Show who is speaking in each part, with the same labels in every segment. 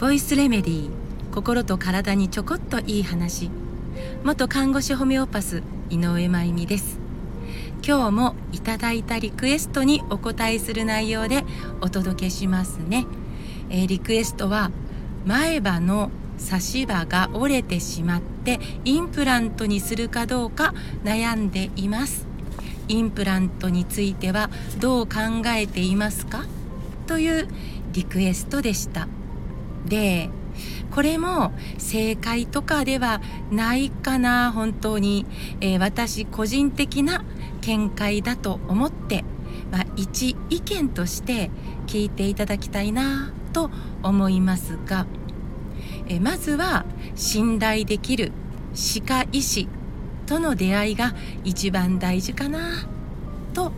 Speaker 1: ボイスレメディー心と体にちょこっといい話。元看護師ホメオパス井上真由美です。今日もいただいたリクエストにお答えする内容でお届けしますね、えー、リクエストは前歯の差し歯が折れてしまってインプラントにするかどうか悩んでいます。インプラントについてはどう考えていますか？というリクエストでした。でこれも正解とかではないかな本当に、えー、私個人的な見解だと思って、まあ、一意見として聞いていただきたいなと思いますが、えー、まずは信頼できる歯科医師との出会いが一番大事かなと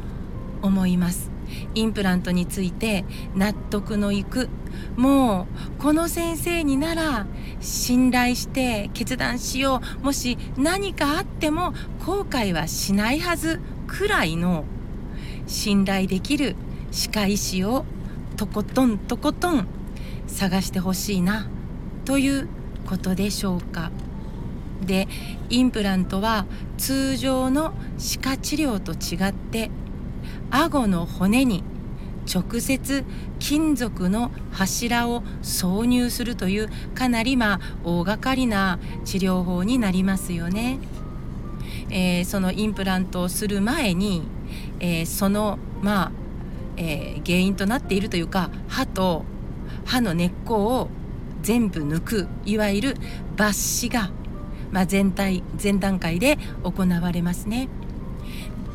Speaker 1: 思いますインプラントについて納得のいくもうこの先生になら信頼して決断しようもし何かあっても後悔はしないはずくらいの信頼できる歯科医師をとことんとことん探してほしいなということでしょうか。でインプラントは通常の歯科治療と違って顎の骨に直接金属の柱を挿入するというかなりまあ大掛かりな治療法になりますよね。えー、そのインプラントをする前に、えー、そのまあ、えー、原因となっているというか歯と歯の根っこを全部抜くいわゆる抜歯が、まあ、全体前段階で行われますね。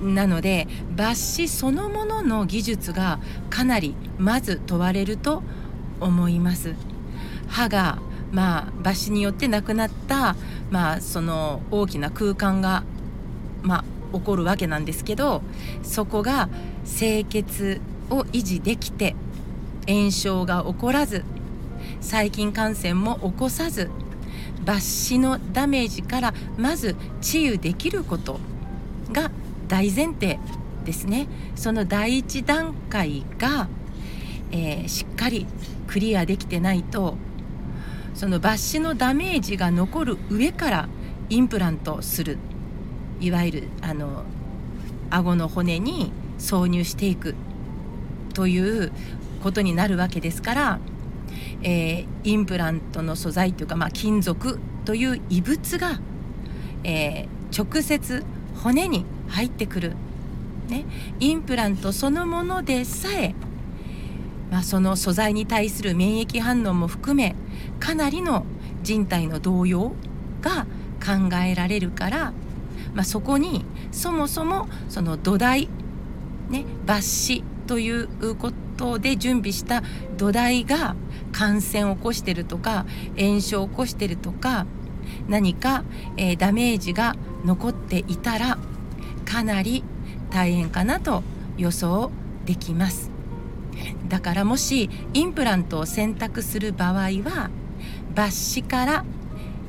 Speaker 1: なので抜歯そのものの技術がかなりまず問われると思います歯がまあ抜歯によってなくなったまあその大きな空間がまあ起こるわけなんですけどそこが清潔を維持できて炎症が起こらず細菌感染も起こさず抜歯のダメージからまず治癒できることが大前提ですね。その第一段階が、えー、しっかりクリアできてないとその抜歯のダメージが残る上からインプラントする。いわゆるあの顎の骨に挿入していくということになるわけですから、えー、インプラントの素材というか、まあ、金属という異物が、えー、直接骨に入ってくる、ね、インプラントそのものでさえ、まあ、その素材に対する免疫反応も含めかなりの人体の動揺が考えられるから、まあ、そこにそもそもその土台、ね、抜歯ということで準備した土台が感染を起こしてるとか炎症を起こしてるとか何か、えー、ダメージが残っていたらかなり大変かなと予想できます。だからもしインプラントを選択する場合は抜歯から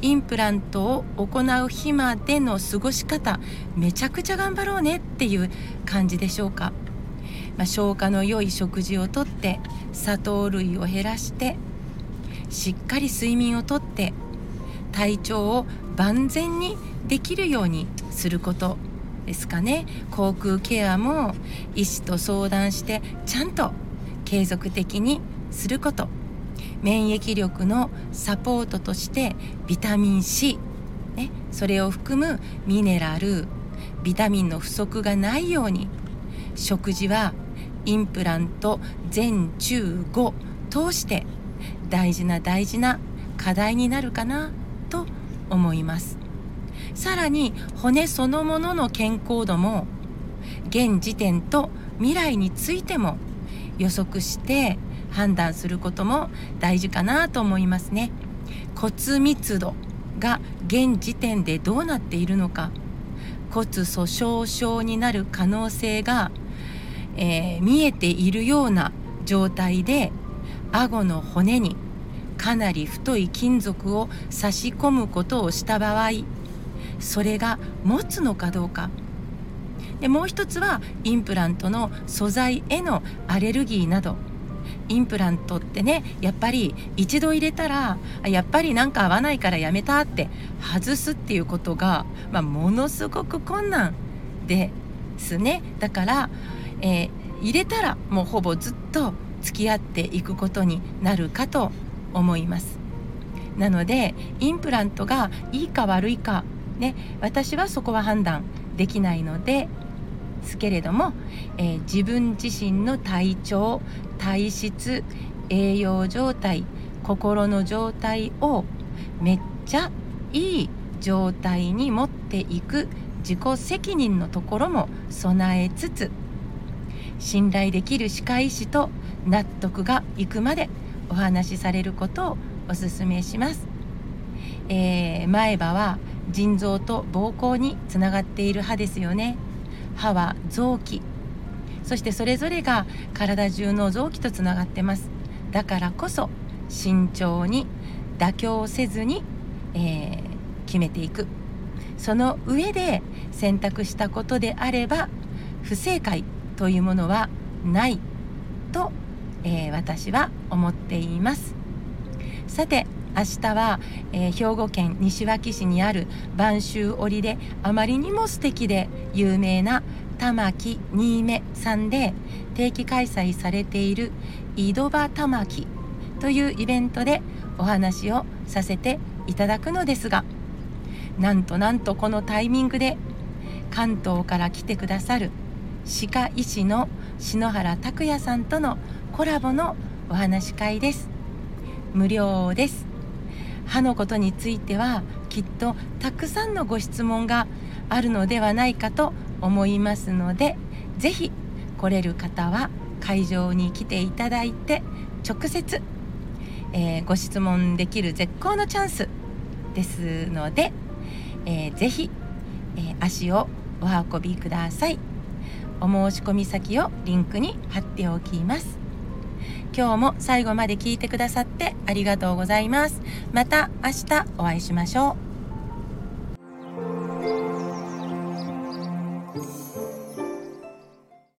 Speaker 1: インプラントを行う日までの過ごし方めちゃくちゃ頑張ろうねっていう感じでしょうか、まあ、消化の良い食事をとって砂糖類を減らしてしっかり睡眠をとって体調を万全にできるようにすることですかね。口腔ケアも医師と相談してちゃんと継続的にすること。免疫力のサポートとしてビタミン C、ね、それを含むミネラルビタミンの不足がないように食事はインプラント全中5通して大事な大事な課題になるかなと思います。さらに骨そのものの健康度も現時点と未来についても予測して判断することも大事かなと思いますね骨密度が現時点でどうなっているのか骨粗鬆症になる可能性が、えー、見えているような状態で顎の骨にかなり太い金属を差し込むことをした場合それが持つのかどうか。でもう一つはインプラントの素材へのアレルギーなど。インプラントってねやっぱり一度入れたらやっぱりなんか合わないからやめたって外すっていうことが、まあ、ものすごく困難ですね。だから、えー、入れたらもうほぼずっと付き合っていくことになるかと思います。なのでインプラントがいいか悪いかね私はそこは判断できないのですけれども、えー、自分自身の体調体質栄養状態心の状態をめっちゃいい状態に持っていく自己責任のところも備えつつ信頼できる歯科医師と納得がいくまでお話しされることをお勧めします、えー、前歯は腎臓と膀胱につながっている歯ですよね。歯は臓器。そしてそれぞれが体中の臓器とつながってます。だからこそ慎重に妥協せずに、えー、決めていく。その上で選択したことであれば不正解というものはないと、えー、私は思っています。さて明日は、えー、兵庫県西脇市にある播州織であまりにも素敵で有名な玉木新芽さんで定期開催されている井戸場玉木というイベントでお話をさせていただくのですがなんとなんとこのタイミングで関東から来てくださる歯科医師の篠原拓也さんとのコラボのお話会です。無料です。歯のことについてはきっとたくさんのご質問があるのではないかと思いますので是非来れる方は会場に来ていただいて直接、えー、ご質問できる絶好のチャンスですので、えー、ぜひ、えー、足をお運びください。お申し込み先をリンクに貼っておきます。今日も最後まで聞いてくださってありがとうございます。また明日お会いしましょう。